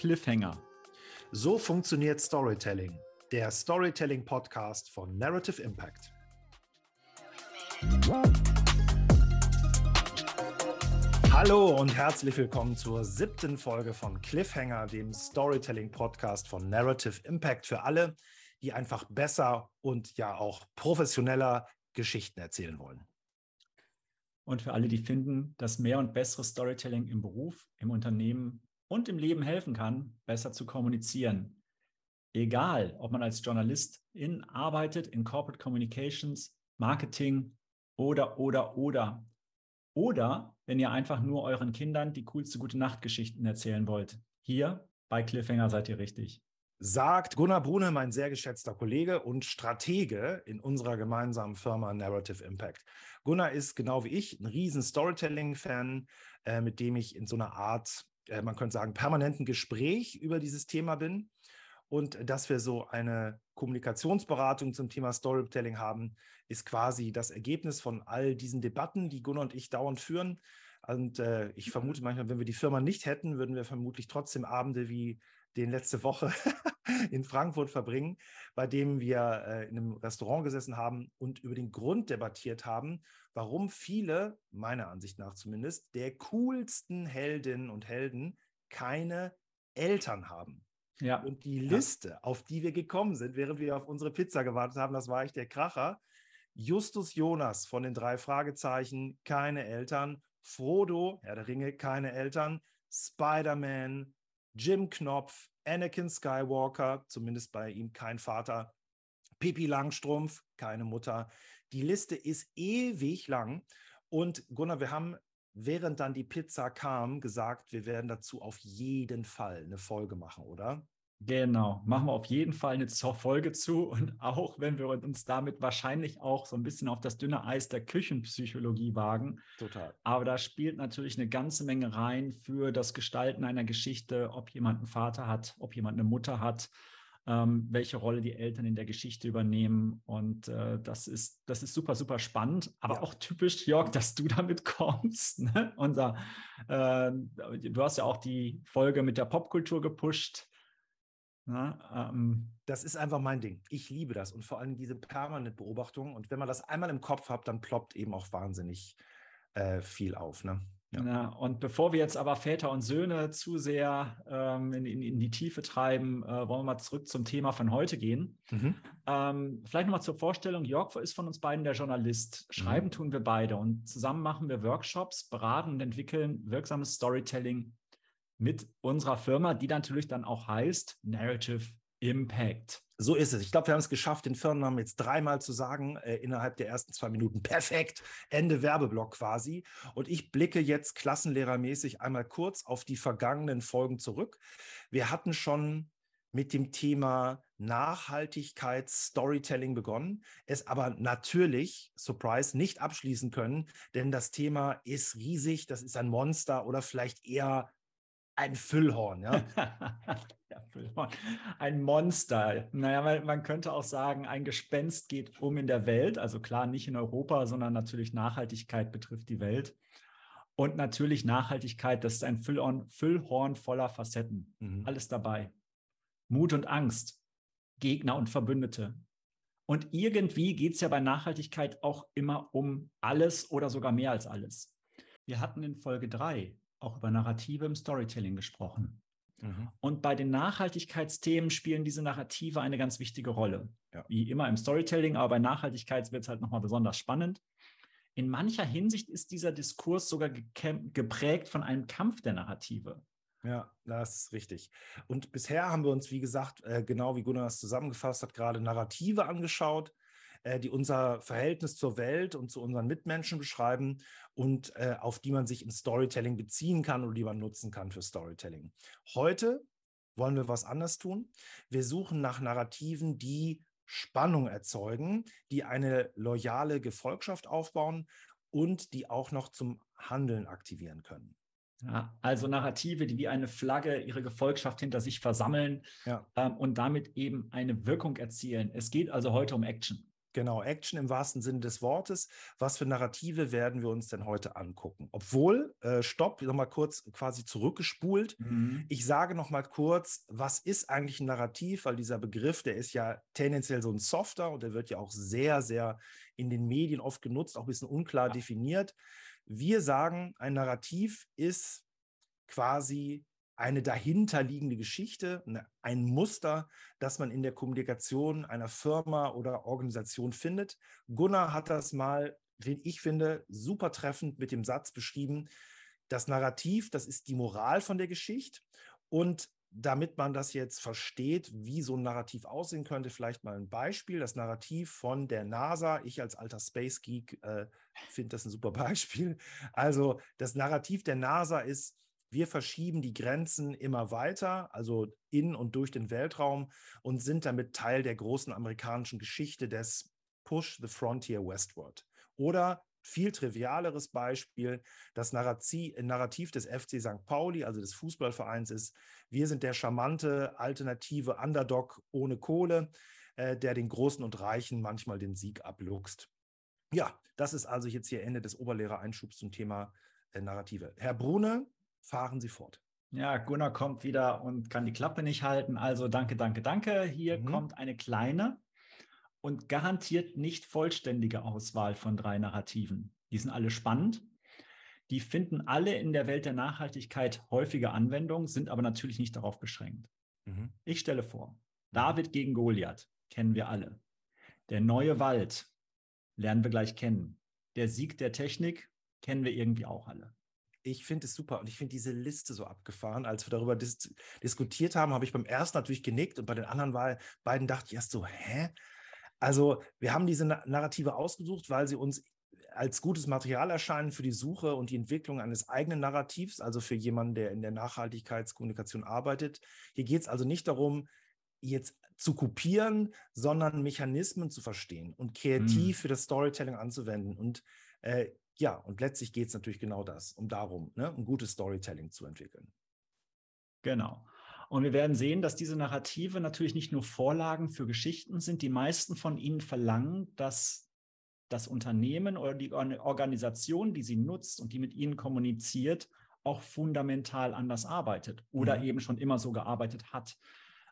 Cliffhanger. So funktioniert Storytelling, der Storytelling-Podcast von Narrative Impact. Hallo und herzlich willkommen zur siebten Folge von Cliffhanger, dem Storytelling-Podcast von Narrative Impact für alle, die einfach besser und ja auch professioneller Geschichten erzählen wollen. Und für alle, die finden, dass mehr und besseres Storytelling im Beruf, im Unternehmen und im Leben helfen kann, besser zu kommunizieren. Egal, ob man als Journalistin arbeitet, in Corporate Communications, Marketing oder, oder, oder. Oder wenn ihr einfach nur euren Kindern die coolste gute Nachtgeschichten erzählen wollt. Hier bei Cliffhanger seid ihr richtig sagt Gunnar Brune, mein sehr geschätzter Kollege und Stratege in unserer gemeinsamen Firma Narrative Impact. Gunnar ist genau wie ich ein riesen Storytelling-Fan, äh, mit dem ich in so einer Art, äh, man könnte sagen, permanenten Gespräch über dieses Thema bin. Und dass wir so eine Kommunikationsberatung zum Thema Storytelling haben, ist quasi das Ergebnis von all diesen Debatten, die Gunnar und ich dauernd führen. Und äh, ich vermute manchmal, wenn wir die Firma nicht hätten, würden wir vermutlich trotzdem Abende wie den letzte Woche in Frankfurt verbringen, bei dem wir äh, in einem Restaurant gesessen haben und über den Grund debattiert haben, warum viele, meiner Ansicht nach zumindest, der coolsten Heldinnen und Helden keine Eltern haben. Ja. Und die Liste, ja. auf die wir gekommen sind, während wir auf unsere Pizza gewartet haben, das war echt der Kracher. Justus Jonas von den drei Fragezeichen, keine Eltern. Frodo, Herr der Ringe, keine Eltern. Spider-Man, Jim Knopf, Anakin Skywalker, zumindest bei ihm kein Vater, Pippi Langstrumpf, keine Mutter. Die Liste ist ewig lang. Und Gunnar, wir haben, während dann die Pizza kam, gesagt, wir werden dazu auf jeden Fall eine Folge machen, oder? Genau, machen wir auf jeden Fall eine Folge zu und auch wenn wir uns damit wahrscheinlich auch so ein bisschen auf das dünne Eis der Küchenpsychologie wagen. Total. Aber da spielt natürlich eine ganze Menge rein für das Gestalten einer Geschichte, ob jemand einen Vater hat, ob jemand eine Mutter hat, ähm, welche Rolle die Eltern in der Geschichte übernehmen. Und äh, das, ist, das ist super, super spannend, aber ja. auch typisch, Jörg, dass du damit kommst. Ne? Unser, äh, du hast ja auch die Folge mit der Popkultur gepusht. Na, ähm, das ist einfach mein Ding. Ich liebe das und vor allem diese permanente Beobachtung. Und wenn man das einmal im Kopf hat, dann ploppt eben auch wahnsinnig äh, viel auf. Ne? Ja. ja. und bevor wir jetzt aber Väter und Söhne zu sehr ähm, in, in, in, die Tiefe treiben, äh, wollen wir mal zurück zum Thema von heute gehen. Mhm. Ähm, vielleicht nochmal zur Vorstellung. Jörg ist von uns beiden der Journalist. Schreiben mhm. tun wir beide und zusammen machen wir Workshops, beraten und entwickeln wirksames Storytelling mit unserer Firma, die natürlich dann auch heißt Narrative Impact. So ist es. Ich glaube, wir haben es geschafft, den Firmennamen jetzt dreimal zu sagen, äh, innerhalb der ersten zwei Minuten. Perfekt. Ende Werbeblock quasi. Und ich blicke jetzt klassenlehrermäßig einmal kurz auf die vergangenen Folgen zurück. Wir hatten schon mit dem Thema Nachhaltigkeit, Storytelling begonnen, es aber natürlich, Surprise, nicht abschließen können, denn das Thema ist riesig, das ist ein Monster oder vielleicht eher ein Füllhorn, ja. ja Füllhorn. Ein Monster. Naja, man, man könnte auch sagen, ein Gespenst geht um in der Welt. Also klar, nicht in Europa, sondern natürlich Nachhaltigkeit betrifft die Welt. Und natürlich Nachhaltigkeit, das ist ein Füllhorn, Füllhorn voller Facetten. Mhm. Alles dabei. Mut und Angst, Gegner und Verbündete. Und irgendwie geht es ja bei Nachhaltigkeit auch immer um alles oder sogar mehr als alles. Wir hatten in Folge 3 auch über Narrative im Storytelling gesprochen. Mhm. Und bei den Nachhaltigkeitsthemen spielen diese Narrative eine ganz wichtige Rolle. Ja. Wie immer im Storytelling, aber bei Nachhaltigkeit wird es halt nochmal besonders spannend. In mancher Hinsicht ist dieser Diskurs sogar geprägt von einem Kampf der Narrative. Ja, das ist richtig. Und bisher haben wir uns, wie gesagt, äh, genau wie Gunnar das zusammengefasst hat, gerade Narrative angeschaut. Äh, die unser Verhältnis zur Welt und zu unseren Mitmenschen beschreiben und äh, auf die man sich im Storytelling beziehen kann oder die man nutzen kann für Storytelling. Heute wollen wir was anders tun. Wir suchen nach Narrativen, die Spannung erzeugen, die eine loyale Gefolgschaft aufbauen und die auch noch zum Handeln aktivieren können. Ja, also Narrative, die wie eine Flagge ihre Gefolgschaft hinter sich versammeln ja. ähm, und damit eben eine Wirkung erzielen. Es geht also heute um Action. Genau, Action im wahrsten Sinne des Wortes. Was für Narrative werden wir uns denn heute angucken? Obwohl, äh, stopp, nochmal kurz quasi zurückgespult. Mhm. Ich sage nochmal kurz, was ist eigentlich ein Narrativ? Weil dieser Begriff, der ist ja tendenziell so ein Softer und der wird ja auch sehr, sehr in den Medien oft genutzt, auch ein bisschen unklar ja. definiert. Wir sagen, ein Narrativ ist quasi eine dahinterliegende Geschichte, ne, ein Muster, das man in der Kommunikation einer Firma oder Organisation findet. Gunnar hat das mal, wie ich finde, super treffend mit dem Satz beschrieben, das Narrativ, das ist die Moral von der Geschichte. Und damit man das jetzt versteht, wie so ein Narrativ aussehen könnte, vielleicht mal ein Beispiel. Das Narrativ von der NASA. Ich als alter Space Geek äh, finde das ein super Beispiel. Also das Narrativ der NASA ist, wir verschieben die Grenzen immer weiter, also in und durch den Weltraum und sind damit Teil der großen amerikanischen Geschichte des Push the Frontier Westward. Oder viel trivialeres Beispiel, das Narrativ des FC St. Pauli, also des Fußballvereins, ist, wir sind der charmante, alternative Underdog ohne Kohle, äh, der den Großen und Reichen manchmal den Sieg abluchst. Ja, das ist also jetzt hier Ende des Oberlehrer-Einschubs zum Thema äh, Narrative. Herr Brune, fahren Sie fort. Ja, Gunnar kommt wieder und kann die Klappe nicht halten. Also danke, danke, danke. Hier mhm. kommt eine kleine und garantiert nicht vollständige Auswahl von drei Narrativen. Die sind alle spannend. Die finden alle in der Welt der Nachhaltigkeit häufige Anwendung, sind aber natürlich nicht darauf beschränkt. Mhm. Ich stelle vor, David gegen Goliath kennen wir alle. Der neue Wald lernen wir gleich kennen. Der Sieg der Technik kennen wir irgendwie auch alle ich finde es super und ich finde diese Liste so abgefahren. Als wir darüber dis diskutiert haben, habe ich beim ersten natürlich genickt und bei den anderen war, beiden dachte ich erst so, hä? Also wir haben diese Narrative ausgesucht, weil sie uns als gutes Material erscheinen für die Suche und die Entwicklung eines eigenen Narrativs, also für jemanden, der in der Nachhaltigkeitskommunikation arbeitet. Hier geht es also nicht darum, jetzt zu kopieren, sondern Mechanismen zu verstehen und kreativ hm. für das Storytelling anzuwenden. Und äh, ja, und letztlich geht es natürlich genau das, um darum, ne, ein gutes Storytelling zu entwickeln. Genau. Und wir werden sehen, dass diese Narrative natürlich nicht nur Vorlagen für Geschichten sind. Die meisten von ihnen verlangen, dass das Unternehmen oder die Organisation, die sie nutzt und die mit ihnen kommuniziert, auch fundamental anders arbeitet oder mhm. eben schon immer so gearbeitet hat.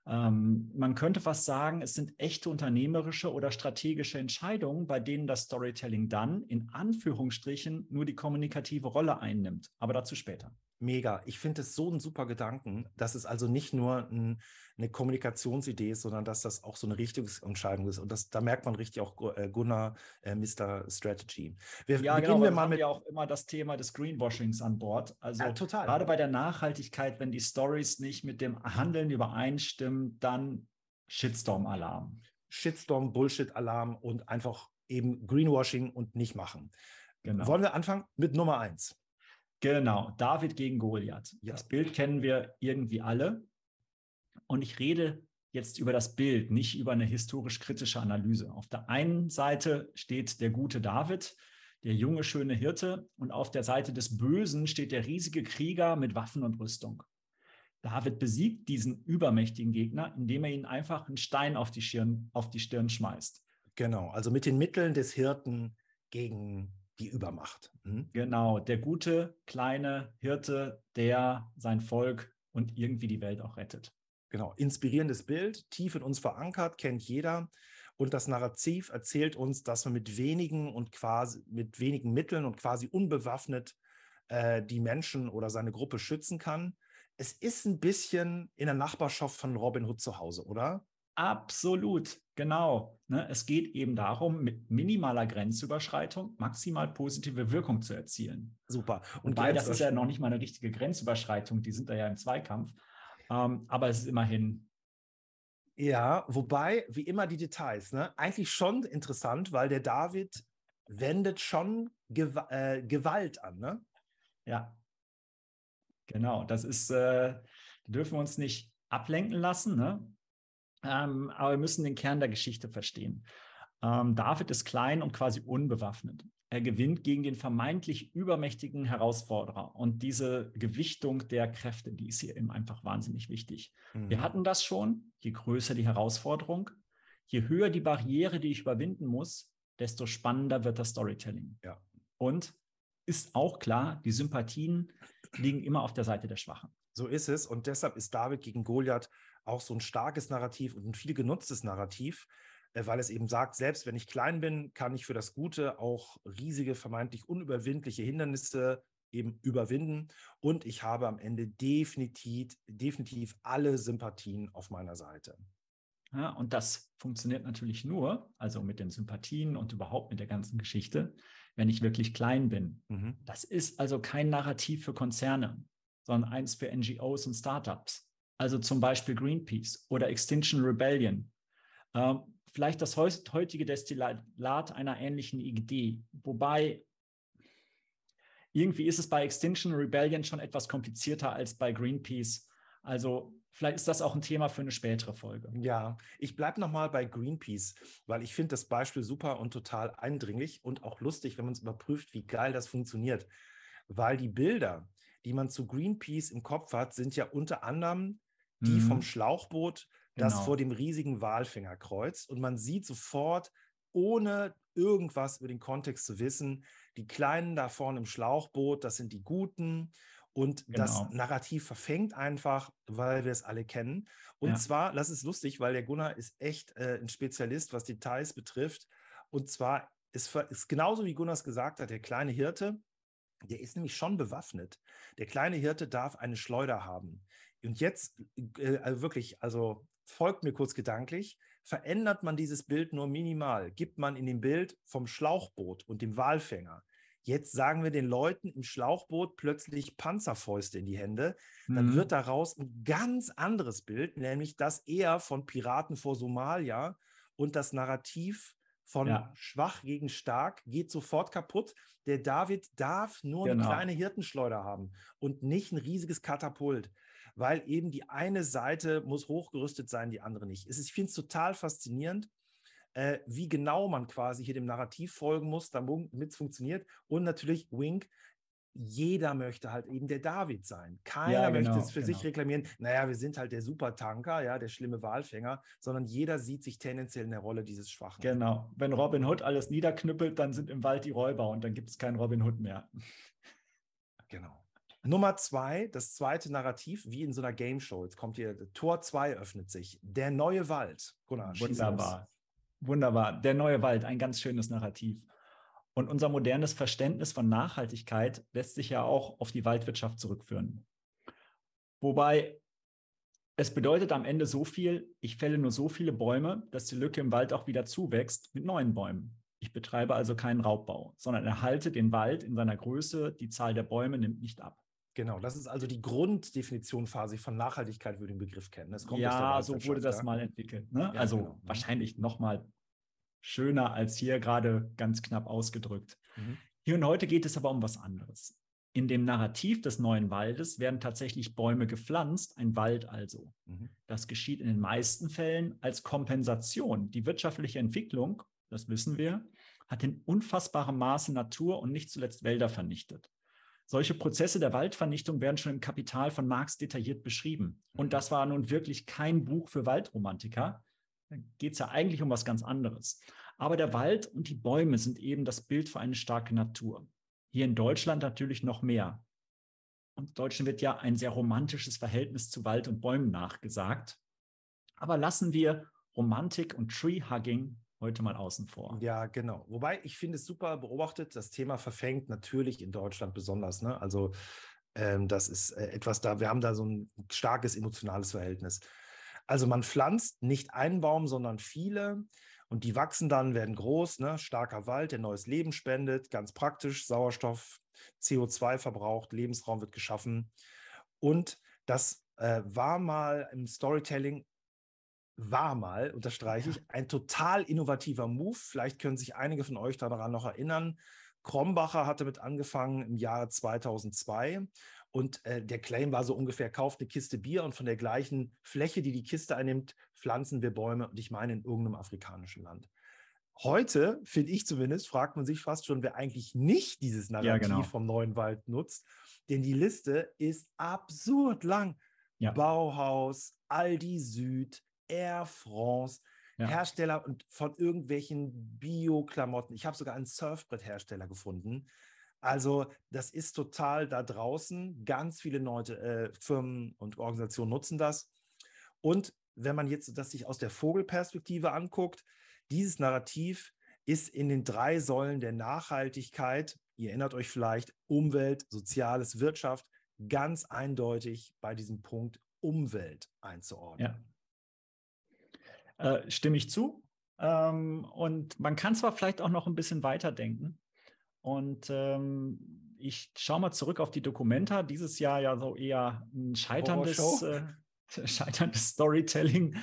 Ähm, man könnte fast sagen, es sind echte unternehmerische oder strategische Entscheidungen, bei denen das Storytelling dann in Anführungsstrichen nur die kommunikative Rolle einnimmt. Aber dazu später. Mega. Ich finde es so ein super Gedanken, dass es also nicht nur ein, eine Kommunikationsidee ist, sondern dass das auch so eine Richtungsentscheidung ist. Und das, da merkt man richtig auch äh, Gunnar, äh, Mr. Strategy. Wir, ja, genau, wir mal haben mit ja auch immer das Thema des Greenwashings an Bord. Also ja, total. gerade bei der Nachhaltigkeit, wenn die Stories nicht mit dem Handeln übereinstimmen, dann Shitstorm-Alarm. Shitstorm, Bullshit-Alarm und einfach eben Greenwashing und nicht machen. Genau. Wollen wir anfangen mit Nummer eins? Genau, David gegen Goliath. Ja. Das Bild kennen wir irgendwie alle. Und ich rede jetzt über das Bild, nicht über eine historisch-kritische Analyse. Auf der einen Seite steht der gute David, der junge, schöne Hirte, und auf der Seite des Bösen steht der riesige Krieger mit Waffen und Rüstung. David besiegt diesen übermächtigen Gegner, indem er ihn einfach einen Stein auf die Stirn, auf die Stirn schmeißt. Genau, also mit den Mitteln des Hirten gegen die Übermacht. Mhm. Genau, der gute kleine Hirte, der sein Volk und irgendwie die Welt auch rettet. Genau, inspirierendes Bild, tief in uns verankert, kennt jeder. Und das Narrativ erzählt uns, dass man mit wenigen und quasi mit wenigen Mitteln und quasi unbewaffnet äh, die Menschen oder seine Gruppe schützen kann. Es ist ein bisschen in der Nachbarschaft von Robin Hood zu Hause, oder? Absolut, genau. Ne, es geht eben darum, mit minimaler Grenzüberschreitung maximal positive Wirkung zu erzielen. Super. Und Wobei, das ist ja noch nicht mal eine richtige Grenzüberschreitung, die sind da ja im Zweikampf. Ähm, aber es ist immerhin. Ja, wobei, wie immer die Details, ne? eigentlich schon interessant, weil der David wendet schon Gew äh, Gewalt an, ne? Ja. Genau, das ist, äh, dürfen wir uns nicht ablenken lassen, ne? Ähm, aber wir müssen den Kern der Geschichte verstehen. Ähm, David ist klein und quasi unbewaffnet. Er gewinnt gegen den vermeintlich übermächtigen Herausforderer. Und diese Gewichtung der Kräfte, die ist hier eben einfach wahnsinnig wichtig. Mhm. Wir hatten das schon. Je größer die Herausforderung, je höher die Barriere, die ich überwinden muss, desto spannender wird das Storytelling. Ja. Und ist auch klar, die Sympathien liegen immer auf der Seite der Schwachen. So ist es. Und deshalb ist David gegen Goliath auch so ein starkes Narrativ und ein viel genutztes Narrativ, äh, weil es eben sagt, selbst wenn ich klein bin, kann ich für das Gute auch riesige, vermeintlich unüberwindliche Hindernisse eben überwinden. Und ich habe am Ende definitiv, definitiv alle Sympathien auf meiner Seite. Ja, und das funktioniert natürlich nur, also mit den Sympathien und überhaupt mit der ganzen Geschichte, wenn ich wirklich klein bin. Mhm. Das ist also kein Narrativ für Konzerne, sondern eins für NGOs und Startups. Also zum Beispiel Greenpeace oder Extinction Rebellion. Ähm, vielleicht das heutige Destillat einer ähnlichen Idee, wobei irgendwie ist es bei Extinction Rebellion schon etwas komplizierter als bei Greenpeace. Also vielleicht ist das auch ein Thema für eine spätere Folge. Ja, ich bleibe nochmal bei Greenpeace, weil ich finde das Beispiel super und total eindringlich und auch lustig, wenn man es überprüft, wie geil das funktioniert. Weil die Bilder, die man zu Greenpeace im Kopf hat, sind ja unter anderem die mhm. vom Schlauchboot, das genau. vor dem riesigen Walfänger kreuzt. Und man sieht sofort, ohne irgendwas über den Kontext zu wissen, die Kleinen da vorne im Schlauchboot, das sind die Guten. Und genau. das Narrativ verfängt einfach, weil wir es alle kennen. Und ja. zwar, das ist lustig, weil der Gunnar ist echt äh, ein Spezialist, was Details betrifft. Und zwar ist, ist genauso wie Gunnar es gesagt hat, der kleine Hirte, der ist nämlich schon bewaffnet. Der kleine Hirte darf eine Schleuder haben. Und jetzt äh, also wirklich, also folgt mir kurz gedanklich, verändert man dieses Bild nur minimal, gibt man in dem Bild vom Schlauchboot und dem Walfänger Jetzt sagen wir den Leuten im Schlauchboot plötzlich Panzerfäuste in die Hände. Dann mhm. wird daraus ein ganz anderes Bild, nämlich das eher von Piraten vor Somalia und das Narrativ von ja. schwach gegen stark geht sofort kaputt. Der David darf nur genau. eine kleine Hirtenschleuder haben und nicht ein riesiges Katapult, weil eben die eine Seite muss hochgerüstet sein, die andere nicht. ich finde es total faszinierend äh, wie genau man quasi hier dem Narrativ folgen muss, damit es funktioniert. Und natürlich Wink, jeder möchte halt eben der David sein. Keiner ja, genau, möchte es für genau. sich reklamieren, naja, wir sind halt der Supertanker, ja, der schlimme Walfänger, sondern jeder sieht sich tendenziell in der Rolle dieses Schwachen. Genau. Wenn Robin Hood alles niederknüppelt, dann sind im Wald die Räuber und dann gibt es keinen Robin Hood mehr. Genau. Nummer zwei, das zweite Narrativ, wie in so einer Game Show. Jetzt kommt hier, Tor 2 öffnet sich. Der neue Wald. Gunnar, Wunderbar. Wunderbar. Der neue Wald, ein ganz schönes Narrativ. Und unser modernes Verständnis von Nachhaltigkeit lässt sich ja auch auf die Waldwirtschaft zurückführen. Wobei es bedeutet am Ende so viel, ich fälle nur so viele Bäume, dass die Lücke im Wald auch wieder zuwächst mit neuen Bäumen. Ich betreibe also keinen Raubbau, sondern erhalte den Wald in seiner Größe, die Zahl der Bäume nimmt nicht ab. Genau, das ist also die Grunddefinition quasi von Nachhaltigkeit, wir den Begriff kennen. ja, so wurde das mal entwickelt. Ne? Ja, also genau. Mhm. wahrscheinlich noch mal schöner als hier gerade ganz knapp ausgedrückt. Mhm. Hier und heute geht es aber um was anderes. In dem Narrativ des neuen Waldes werden tatsächlich Bäume gepflanzt, ein Wald also. Mhm. Das geschieht in den meisten Fällen als Kompensation. Die wirtschaftliche Entwicklung, das wissen wir, hat in unfassbarem Maße Natur und nicht zuletzt Wälder vernichtet. Solche Prozesse der Waldvernichtung werden schon im Kapital von Marx detailliert beschrieben. Und mhm. das war nun wirklich kein Buch für Waldromantiker. Da geht es ja eigentlich um was ganz anderes. Aber der Wald und die Bäume sind eben das Bild für eine starke Natur. Hier in Deutschland natürlich noch mehr. Und Deutschen wird ja ein sehr romantisches Verhältnis zu Wald und Bäumen nachgesagt. Aber lassen wir Romantik und Tree-Hugging heute mal außen vor. Ja, genau. Wobei ich finde es super beobachtet, das Thema verfängt natürlich in Deutschland besonders. Ne? Also ähm, das ist äh, etwas da, wir haben da so ein starkes emotionales Verhältnis. Also man pflanzt nicht einen Baum, sondern viele und die wachsen dann, werden groß, ne? starker Wald, der neues Leben spendet, ganz praktisch, Sauerstoff, CO2 verbraucht, Lebensraum wird geschaffen. Und das äh, war mal im Storytelling war mal, unterstreiche ich, ein total innovativer Move. Vielleicht können sich einige von euch daran noch erinnern. Krombacher hatte mit angefangen im Jahre 2002 und äh, der Claim war so ungefähr, kauft eine Kiste Bier und von der gleichen Fläche, die die Kiste einnimmt, pflanzen wir Bäume und ich meine in irgendeinem afrikanischen Land. Heute, finde ich zumindest, fragt man sich fast schon, wer eigentlich nicht dieses Narrativ ja, genau. vom neuen Wald nutzt. Denn die Liste ist absurd lang. Ja. Bauhaus, Aldi Süd, Air France, Ja. Hersteller und von irgendwelchen Bio-Klamotten. Ich habe sogar einen Surfbretthersteller gefunden. Also das ist total da draußen. Ganz viele Leute, äh, Firmen und Organisationen nutzen das. Und wenn man jetzt das sich aus der Vogelperspektive anguckt, dieses Narrativ ist in den drei Säulen der Nachhaltigkeit, ihr erinnert euch vielleicht, Umwelt, Soziales, Wirtschaft, ganz eindeutig bei diesem Punkt Umwelt einzuordnen. Ja. Äh, stimme ich zu. Ähm, und man kann zwar vielleicht auch noch ein bisschen weiterdenken. Und ähm, ich schaue mal zurück auf die Dokumenta. Dieses Jahr ja so eher ein scheiterndes, äh, scheiterndes Storytelling.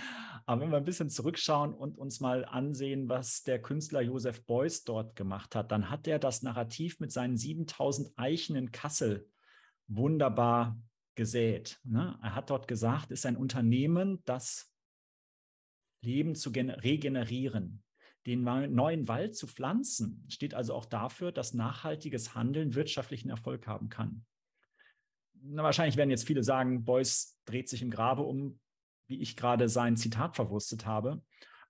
Aber wenn wir ein bisschen zurückschauen und uns mal ansehen, was der Künstler Josef Beuys dort gemacht hat, dann hat er das Narrativ mit seinen 7000 Eichen in Kassel wunderbar gesät. Ne? Er hat dort gesagt, es ist ein Unternehmen, das Leben zu regenerieren, den neuen Wald zu pflanzen, steht also auch dafür, dass nachhaltiges Handeln wirtschaftlichen Erfolg haben kann. Na, wahrscheinlich werden jetzt viele sagen, Beuys dreht sich im Grabe um, wie ich gerade sein Zitat verwurstet habe.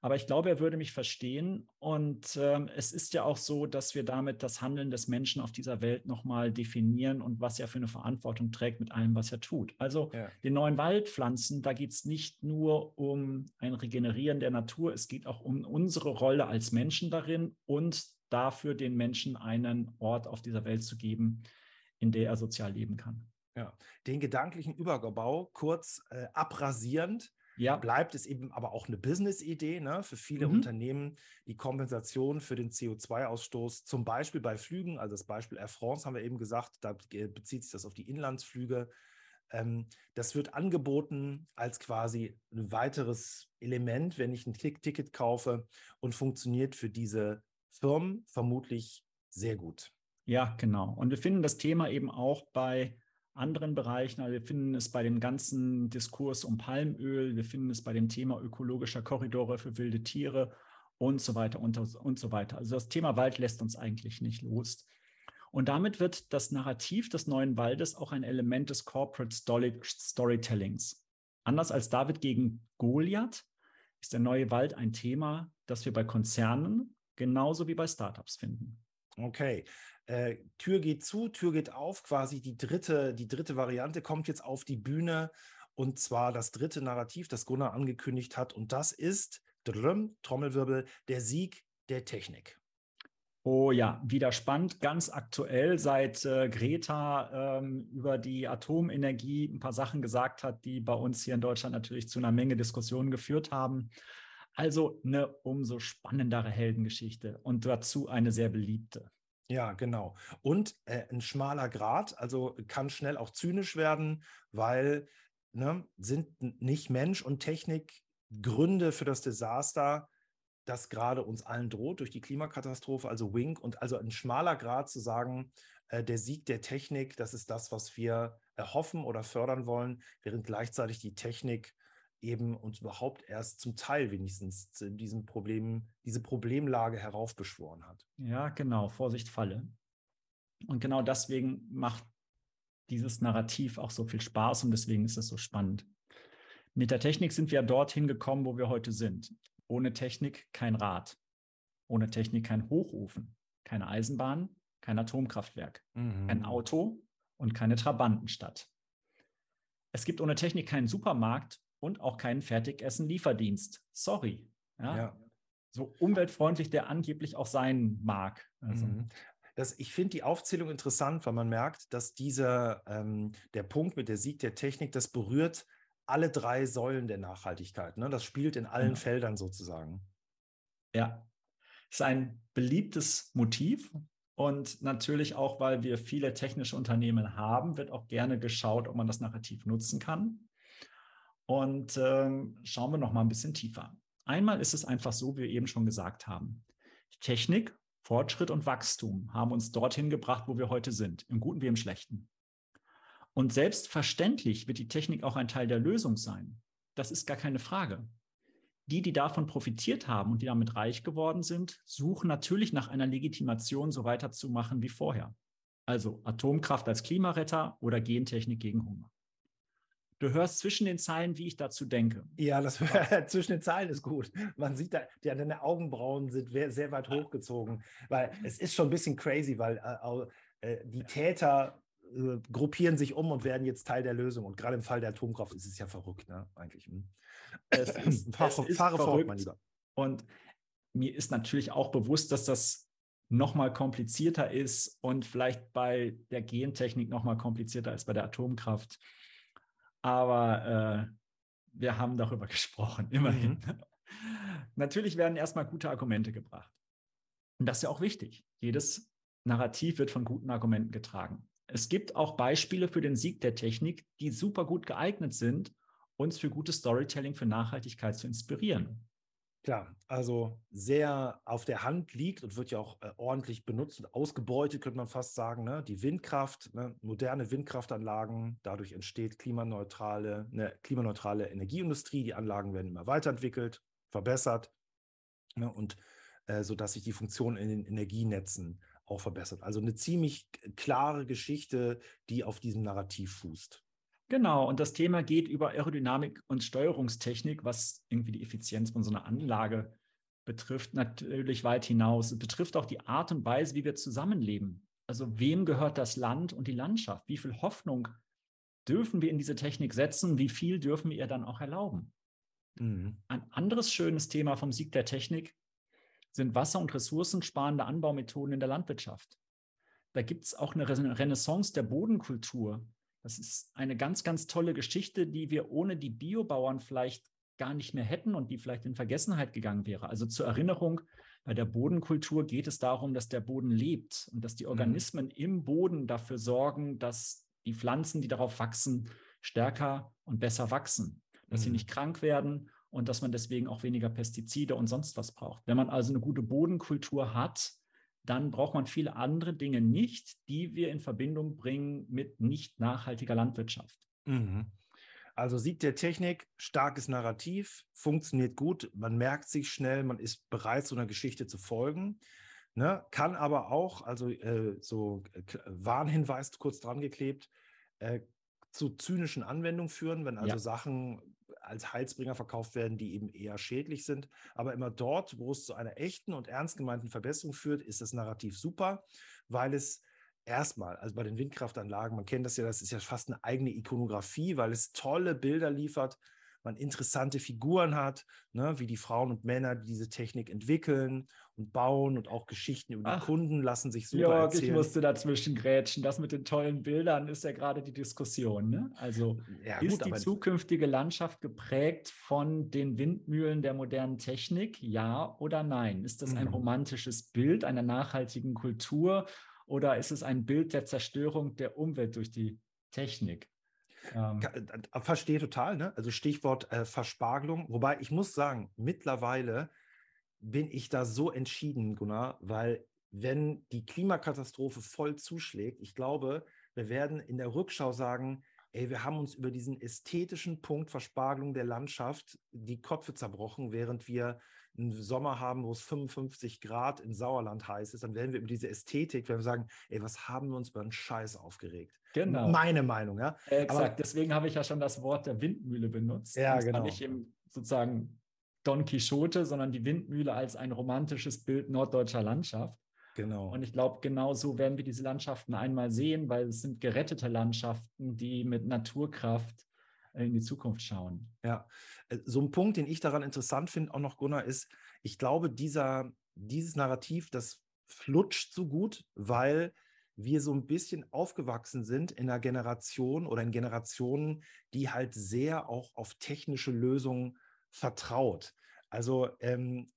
Aber ich glaube, er würde mich verstehen. Und ähm, es ist ja auch so, dass wir damit das Handeln des Menschen auf dieser Welt nochmal definieren und was er für eine Verantwortung trägt mit allem, was er tut. Also ja. den neuen Wald pflanzen, da geht es nicht nur um ein Regenerieren der Natur, es geht auch um unsere Rolle als Menschen darin und dafür den Menschen einen Ort auf dieser Welt zu geben, in der er sozial leben kann. Ja, den gedanklichen Überbau kurz äh, abrasierend ja. bleibt es eben aber auch eine Business-Idee ne, für viele mhm. Unternehmen, die Kompensation für den CO2-Ausstoß, zum Beispiel bei Flügen, also das Beispiel Air France haben wir eben gesagt, da bezieht sich das auf die Inlandsflüge. Ähm, das wird angeboten als quasi ein weiteres Element, wenn ich ein Ticket kaufe und funktioniert für diese Firmen vermutlich sehr gut. Ja, genau. Und wir finden das Thema eben auch bei anderen Bereichen. Also wir finden es bei dem ganzen Diskurs um Palmöl, wir finden es bei dem Thema ökologischer Korridore für wilde Tiere und so weiter und, und so weiter. Also das Thema Wald lässt uns eigentlich nicht los. Und damit wird das Narrativ des neuen Waldes auch ein Element des Corporate Storytellings. Anders als David gegen Goliath ist der neue Wald ein Thema, das wir bei Konzernen genauso wie bei Startups finden. Okay, äh, Tür geht zu, Tür geht auf, quasi die dritte, die dritte Variante kommt jetzt auf die Bühne und zwar das dritte Narrativ, das Gunnar angekündigt hat und das ist, drüm, Trommelwirbel, der Sieg der Technik. Oh ja, wieder spannend, ganz aktuell, seit äh, Greta ähm, über die Atomenergie ein paar Sachen gesagt hat, die bei uns hier in Deutschland natürlich zu einer Menge Diskussionen geführt haben. Also eine umso spannendere Heldengeschichte und dazu eine sehr beliebte. Ja, genau. Und äh, ein schmaler Grad, also kann schnell auch zynisch werden, weil ne, sind nicht Mensch und Technik Gründe für das Desaster, das gerade uns allen droht durch die Klimakatastrophe, also Wink und also ein schmaler Grad zu sagen, äh, der Sieg der Technik, das ist das, was wir erhoffen oder fördern wollen, während gleichzeitig die Technik eben uns überhaupt erst zum Teil wenigstens diesem Problem, diese Problemlage heraufbeschworen hat. Ja, genau, Vorsicht Falle. Und genau deswegen macht dieses Narrativ auch so viel Spaß und deswegen ist es so spannend. Mit der Technik sind wir dorthin gekommen, wo wir heute sind. Ohne Technik kein Rad. Ohne Technik kein Hochofen, keine Eisenbahn, kein Atomkraftwerk, mhm. kein Auto und keine Trabantenstadt. Es gibt ohne Technik keinen Supermarkt und auch keinen Fertigessen-Lieferdienst. Sorry. Ja? ja? So umweltfreundlich der angeblich auch sein mag. Also. Mhm. Das, ich finde die Aufzählung interessant, weil man merkt, dass dieser, ähm, der Punkt mit der Sieg der Technik, das berührt alle drei Säulen der Nachhaltigkeit. Ne? Das spielt in allen ja. Feldern sozusagen. Ja, ist ein beliebtes Motiv. Und natürlich auch, weil wir viele technische Unternehmen haben, wird auch gerne geschaut, ob man das Narrativ nutzen kann. Und ähm, schauen wir noch mal ein bisschen tiefer. Einmal ist es einfach so, wie wir eben schon gesagt haben. Technik, Fortschritt und Wachstum haben uns dorthin gebracht, wo wir heute sind, im Guten wie im Schlechten. Und selbstverständlich wird die Technik auch ein Teil der Lösung sein. Das ist gar keine Frage. Die, die davon profitiert haben und die damit reich geworden sind, suchen natürlich nach einer Legitimation, so weiterzumachen wie vorher. Also Atomkraft als Klimaretter oder Gentechnik gegen Hunger. Du hörst zwischen den Zeilen, wie ich dazu denke. Ja, das zwischen den Zeilen ist gut. Man sieht da, die, deine Augenbrauen sind sehr weit hochgezogen, weil es ist schon ein bisschen crazy, weil äh, äh, die Täter äh, gruppieren sich um und werden jetzt Teil der Lösung. Und gerade im Fall der Atomkraft ist es ja verrückt, ne? Eigentlich. Hm. Es ist, Fahr, es ist fahre fort, mein Lieber. Und mir ist natürlich auch bewusst, dass das noch mal komplizierter ist und vielleicht bei der Gentechnik noch mal komplizierter als bei der Atomkraft. Aber äh, wir haben darüber gesprochen, immerhin. Mhm. Natürlich werden erstmal gute Argumente gebracht. Und das ist ja auch wichtig. Jedes Narrativ wird von guten Argumenten getragen. Es gibt auch Beispiele für den Sieg der Technik, die super gut geeignet sind, uns für gutes Storytelling für Nachhaltigkeit zu inspirieren. Klar, also sehr auf der Hand liegt und wird ja auch äh, ordentlich benutzt und ausgebeutet, könnte man fast sagen. Ne? Die Windkraft, ne? moderne Windkraftanlagen, dadurch entsteht klimaneutrale, eine klimaneutrale Energieindustrie. Die Anlagen werden immer weiterentwickelt, verbessert ne? und äh, sodass sich die Funktion in den Energienetzen auch verbessert. Also eine ziemlich klare Geschichte, die auf diesem Narrativ fußt. Genau, und das Thema geht über Aerodynamik und Steuerungstechnik, was irgendwie die Effizienz von so einer Anlage betrifft, natürlich weit hinaus. Es betrifft auch die Art und Weise, wie wir zusammenleben. Also wem gehört das Land und die Landschaft? Wie viel Hoffnung dürfen wir in diese Technik setzen? Wie viel dürfen wir ihr dann auch erlauben? Mhm. Ein anderes schönes Thema vom Sieg der Technik sind wasser- und ressourcensparende Anbaumethoden in der Landwirtschaft. Da gibt es auch eine Renaissance der Bodenkultur. Das ist eine ganz, ganz tolle Geschichte, die wir ohne die Biobauern vielleicht gar nicht mehr hätten und die vielleicht in Vergessenheit gegangen wäre. Also zur Erinnerung, bei der Bodenkultur geht es darum, dass der Boden lebt und dass die mhm. Organismen mhm. im Boden dafür sorgen, dass die Pflanzen, die darauf wachsen, stärker und besser wachsen, dass mhm. sie nicht krank werden und dass man deswegen auch weniger Pestizide und sonst was braucht. Wenn man also eine gute Bodenkultur hat, dann braucht man viele andere Dinge nicht, die wir in Verbindung bringen mit nicht nachhaltiger Landwirtschaft. Mhm. Also Sieg der Technik, starkes Narrativ, funktioniert gut, man merkt sich schnell, man ist bereit, so einer Geschichte zu folgen. Ne? Kann aber auch, also äh, so äh, Warnhinweis kurz dran geklebt, äh, zu zynischen Anwendungen führen, wenn also ja. Sachen als Heilsbringer verkauft werden, die eben eher schädlich sind. Aber immer dort, wo es zu einer echten und ernst gemeinten Verbesserung führt, ist das Narrativ super, weil es erstmal, also bei den Windkraftanlagen, man kennt das ja, das ist ja fast eine eigene Ikonografie, weil es tolle Bilder liefert, man interessante Figuren hat, ne, wie die Frauen und Männer, die diese Technik entwickeln und bauen und auch Geschichten über Ach, die Kunden lassen sich super Jörg, erzählen. ich musste dazwischen grätschen. Das mit den tollen Bildern ist ja gerade die Diskussion. Ne? Also ja, ist gut, die zukünftige Landschaft geprägt von den Windmühlen der modernen Technik? Ja oder nein? Ist das ein mhm. romantisches Bild einer nachhaltigen Kultur oder ist es ein Bild der Zerstörung der Umwelt durch die Technik? Ähm, äh, Verstehe total, ne? Also Stichwort äh, Verspargelung. Wobei ich muss sagen, mittlerweile bin ich da so entschieden, Gunnar, weil wenn die Klimakatastrophe voll zuschlägt, ich glaube, wir werden in der Rückschau sagen, ey, wir haben uns über diesen ästhetischen Punkt Verspargelung der Landschaft die Köpfe zerbrochen, während wir einen Sommer haben, wo es 55 Grad im Sauerland heiß ist, dann werden wir über diese Ästhetik, wenn wir sagen, ey, was haben wir uns über einen Scheiß aufgeregt? Genau. Meine Meinung, ja. Exakt, Aber, deswegen habe ich ja schon das Wort der Windmühle benutzt. Ja, genau. Nicht im sozusagen Don Quixote, sondern die Windmühle als ein romantisches Bild norddeutscher Landschaft. Genau. Und ich glaube, genau so werden wir diese Landschaften einmal sehen, weil es sind gerettete Landschaften, die mit Naturkraft in die Zukunft schauen. Ja, äh, so ein Punkt, den ich daran interessant finde, auch noch Gunnar, ist, ich glaube, dieser, dieses Narrativ, das flutscht so gut, weil wir so ein bisschen aufgewachsen sind in einer Generation oder in Generationen, die halt sehr auch auf technische Lösungen vertraut. Also ähm,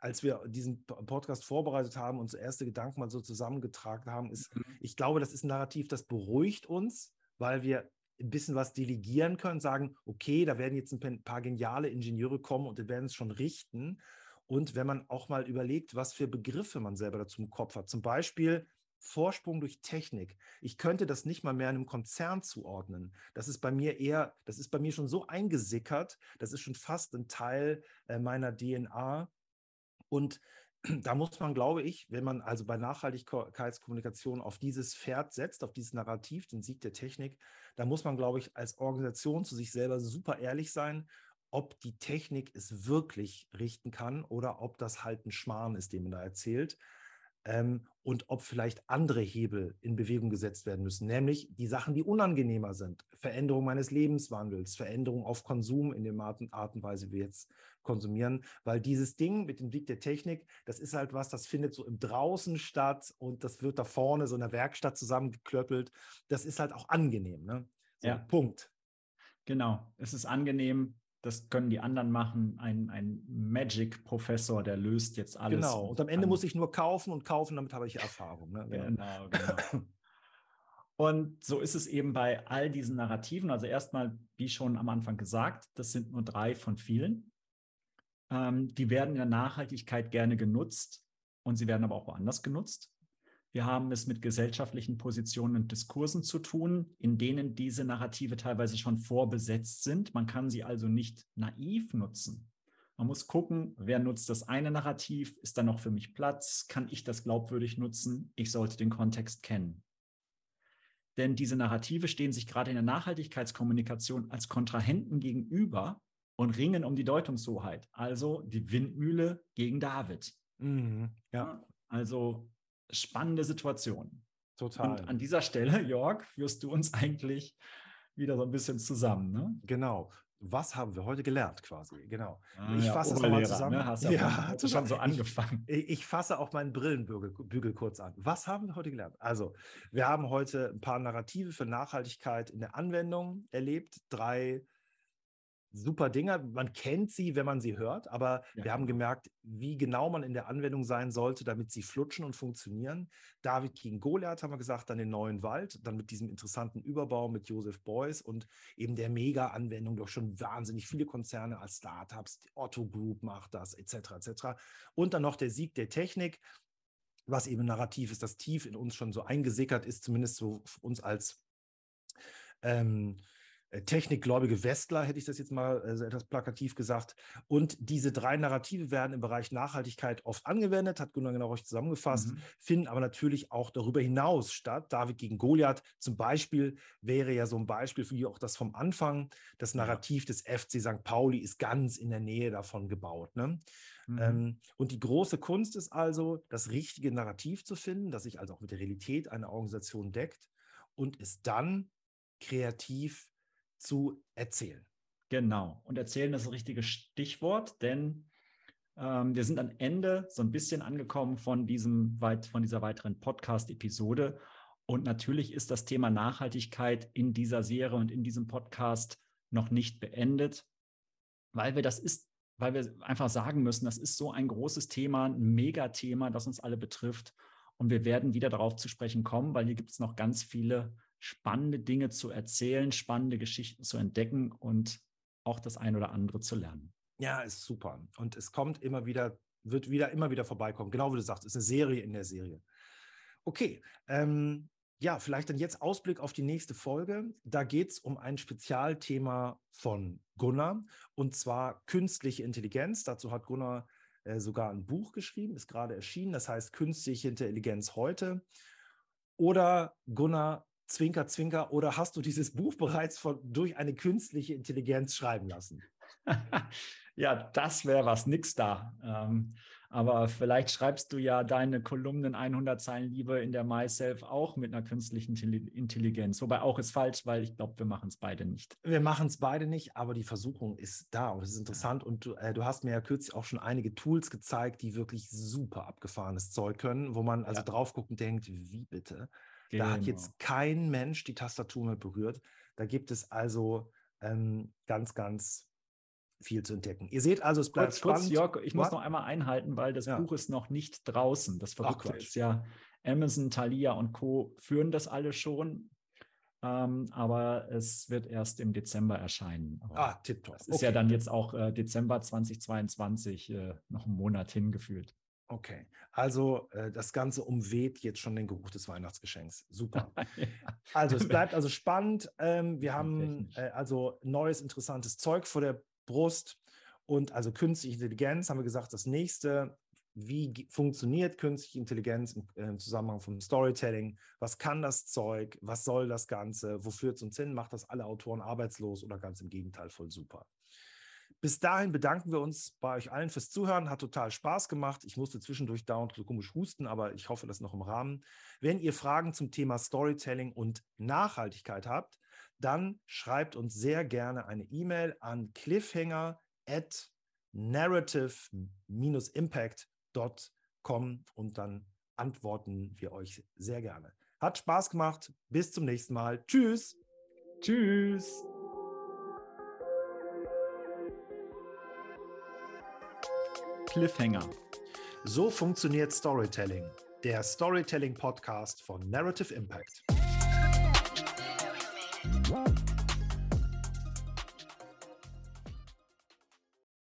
als wir diesen Podcast vorbereitet haben, und unsere erste Gedanken mal so zusammengetragen haben, ist, mhm. ich glaube, das ist ein Narrativ, das beruhigt uns, weil wir ein bisschen was delegieren können, sagen, okay, da werden jetzt ein paar geniale Ingenieure kommen und die werden es schon richten. Und wenn man auch mal überlegt, was für Begriffe man selber dazu im Kopf hat, zum Beispiel Vorsprung durch Technik. Ich könnte das nicht mal mehr einem Konzern zuordnen. Das ist bei mir eher, das ist bei mir schon so eingesickert, das ist schon fast ein Teil äh, meiner DNA. Und da muss man, glaube ich, wenn man also bei Nachhaltigkeitskommunikation auf dieses Pferd setzt, auf dieses Narrativ, den Sieg der Technik, da muss man, glaube ich, als Organisation zu sich selber super ehrlich sein, ob die Technik es wirklich richten kann oder ob das halt ein Schmarrn ist, den man da erzählt ähm, und ob vielleicht andere Hebel in Bewegung gesetzt werden müssen, nämlich die Sachen, die unangenehmer sind. Veränderung meines Lebenswandels, Veränderung auf Konsum in der Art und Weise, wie wir jetzt konsumieren, weil dieses Ding mit dem Blick der Technik, das ist halt was, das findet so im Draußen statt und das wird da vorne so in der Werkstatt zusammengeklöppelt. Das ist halt auch angenehm. Ne? So, ja. Punkt. Genau, es ist angenehm, das können die anderen machen. Ein, ein Magic-Professor, der löst jetzt alles. Genau, und am Ende muss ich nur kaufen und kaufen, damit habe ich Erfahrung. Ne? Genau, genau. und so ist es eben bei all diesen Narrativen. Also erstmal, wie schon am Anfang gesagt, das sind nur drei von vielen. Ähm, die werden in der Nachhaltigkeit gerne genutzt und sie werden aber auch woanders genutzt. Wir haben es mit gesellschaftlichen Positionen und Diskursen zu tun, in denen diese Narrative teilweise schon vorbesetzt sind. Man kann sie also nicht naiv nutzen. Man muss gucken, wer nutzt das eine Narrativ? Ist da noch für mich Platz? Kann ich das glaubwürdig nutzen? Ich sollte den Kontext kennen. Denn diese Narrative stehen sich gerade in der Nachhaltigkeitskommunikation als Kontrahenten gegenüber und ringen um die Deutungshoheit. Also die Windmühle gegen David. Mhm, ja. Also spannende Situation. Total. Und an dieser Stelle, Jörg, führst du uns eigentlich wieder so ein bisschen zusammen. Ne? Genau. Was haben wir heute gelernt quasi? Genau. Ah, ich ja, fasse es nochmal zusammen. Ne? Hast ja, ja schon, schon so angefangen. Ich, ich, fasse auch meinen Brillenbügel kurz an. Was haben wir heute gelernt? Also, wir haben heute ein paar Narrative für Nachhaltigkeit in der Anwendung erlebt. Drei super Dinger. Man kennt sie, wenn man sie hört, aber ja. wir haben gemerkt, wie genau man in der Anwendung sein sollte, damit sie flutschen und funktionieren. David gegen Goliath haben wir gesagt, dann den neuen Wald, dann mit diesem interessanten Überbau mit Joseph Beuys und eben der Mega-Anwendung durch schon wahnsinnig viele Konzerne als Startups, Otto Group macht das, etc., etc. Und dann noch der Sieg der Technik, was eben narrativ ist, das tief in uns schon so eingesickert ist, zumindest so uns als ähm, äh, technikgläubige Westler, hätte ich das jetzt mal äh, etwas plakativ gesagt. Und diese drei Narrative werden im Bereich Nachhaltigkeit oft angewendet, hat Gunnar genau euch zusammengefasst, mhm. finden aber natürlich auch darüber hinaus statt. David gegen Goliath zum Beispiel wäre ja so ein Beispiel für auch das vom Anfang. Das Narrativ des FC St. Pauli ist ganz in der Nähe davon gebaut. Ne? Mhm. Ähm, und die große Kunst ist also, das richtige Narrativ zu finden, das sich also auch mit der Realität einer Organisation deckt und es dann kreativ zu erzählen. Genau. Und erzählen ist das richtige Stichwort, denn ähm, wir sind am Ende so ein bisschen angekommen von, diesem, von dieser weiteren Podcast-Episode. Und natürlich ist das Thema Nachhaltigkeit in dieser Serie und in diesem Podcast noch nicht beendet, weil wir das ist, weil wir einfach sagen müssen, das ist so ein großes Thema, ein Megathema, das uns alle betrifft. Und wir werden wieder darauf zu sprechen kommen, weil hier gibt es noch ganz viele spannende Dinge zu erzählen, spannende Geschichten zu entdecken und auch das ein oder andere zu lernen. Ja, ist super. Und es kommt immer wieder, wird wieder immer wieder vorbeikommen. Genau wie du sagst, ist eine Serie in der Serie. Okay, ähm, ja, vielleicht dann jetzt Ausblick auf die nächste Folge. Da geht es um ein Spezialthema von Gunnar und zwar künstliche Intelligenz. Dazu hat Gunnar äh, sogar ein Buch geschrieben, ist gerade erschienen. Das heißt Künstliche Intelligenz heute. Oder Gunnar, Zwinker, Zwinker, oder hast du dieses Buch bereits von, durch eine künstliche Intelligenz schreiben lassen? ja, das wäre was, nix da. Ähm, aber vielleicht schreibst du ja deine Kolumnen 100 Zeilen Liebe in der MySelf auch mit einer künstlichen Intelligenz. Wobei auch ist falsch, weil ich glaube, wir machen es beide nicht. Wir machen es beide nicht, aber die Versuchung ist da und es ist interessant. Und du, äh, du, hast mir ja kürzlich auch schon einige Tools gezeigt, die wirklich super abgefahrenes Zeug können, wo man also ja. drauf guckt und denkt, wie bitte? Genau. Da hat jetzt genau. kein Mensch die Tastatur mehr berührt. Da gibt es also ähm, ganz, ganz viel zu entdecken. Ihr seht also, es bleibt kurz, spannend. Kurz, Jörg, ich What? muss noch einmal einhalten, weil das ja. Buch ist noch nicht draußen. Das Verrückte ist ja, Amazon, Thalia und Co. führen das alle schon. Ähm, aber es wird erst im Dezember erscheinen. Aber ah, tipptopp. Das ist okay. ja dann jetzt auch äh, Dezember 2022 äh, noch einen Monat hingeführt. Okay, also äh, das Ganze umweht jetzt schon den Geruch des Weihnachtsgeschenks. Super. ja. Also es bleibt also spannend. Ähm, wir haben äh, also neues, interessantes Zeug vor der Brust und also künstliche Intelligenz haben wir gesagt, das nächste wie funktioniert künstliche Intelligenz im, im, Zusammenhang vom Storytelling? Was kann das Zeug? Was soll das Ganze? Wo führt es uns hin? Macht das alle Autoren arbeitslos oder ganz im Gegenteil voll super? Bis dahin bedanken wir uns bei euch allen fürs Zuhören. Hat total Spaß gemacht. Ich musste zwischendurch dauernd so komisch husten, aber ich hoffe, das noch im Rahmen. Wenn ihr Fragen zum Thema Storytelling und Nachhaltigkeit habt, dann schreibt uns sehr gerne eine E-Mail an cliffhanger at narrative-impact.com und dann antworten wir euch sehr gerne. Hat Spaß gemacht. Bis zum nächsten Mal. Tschüss. Tschüss. Cliffhanger. So funktioniert Storytelling. Der Storytelling Podcast von Narrative Impact.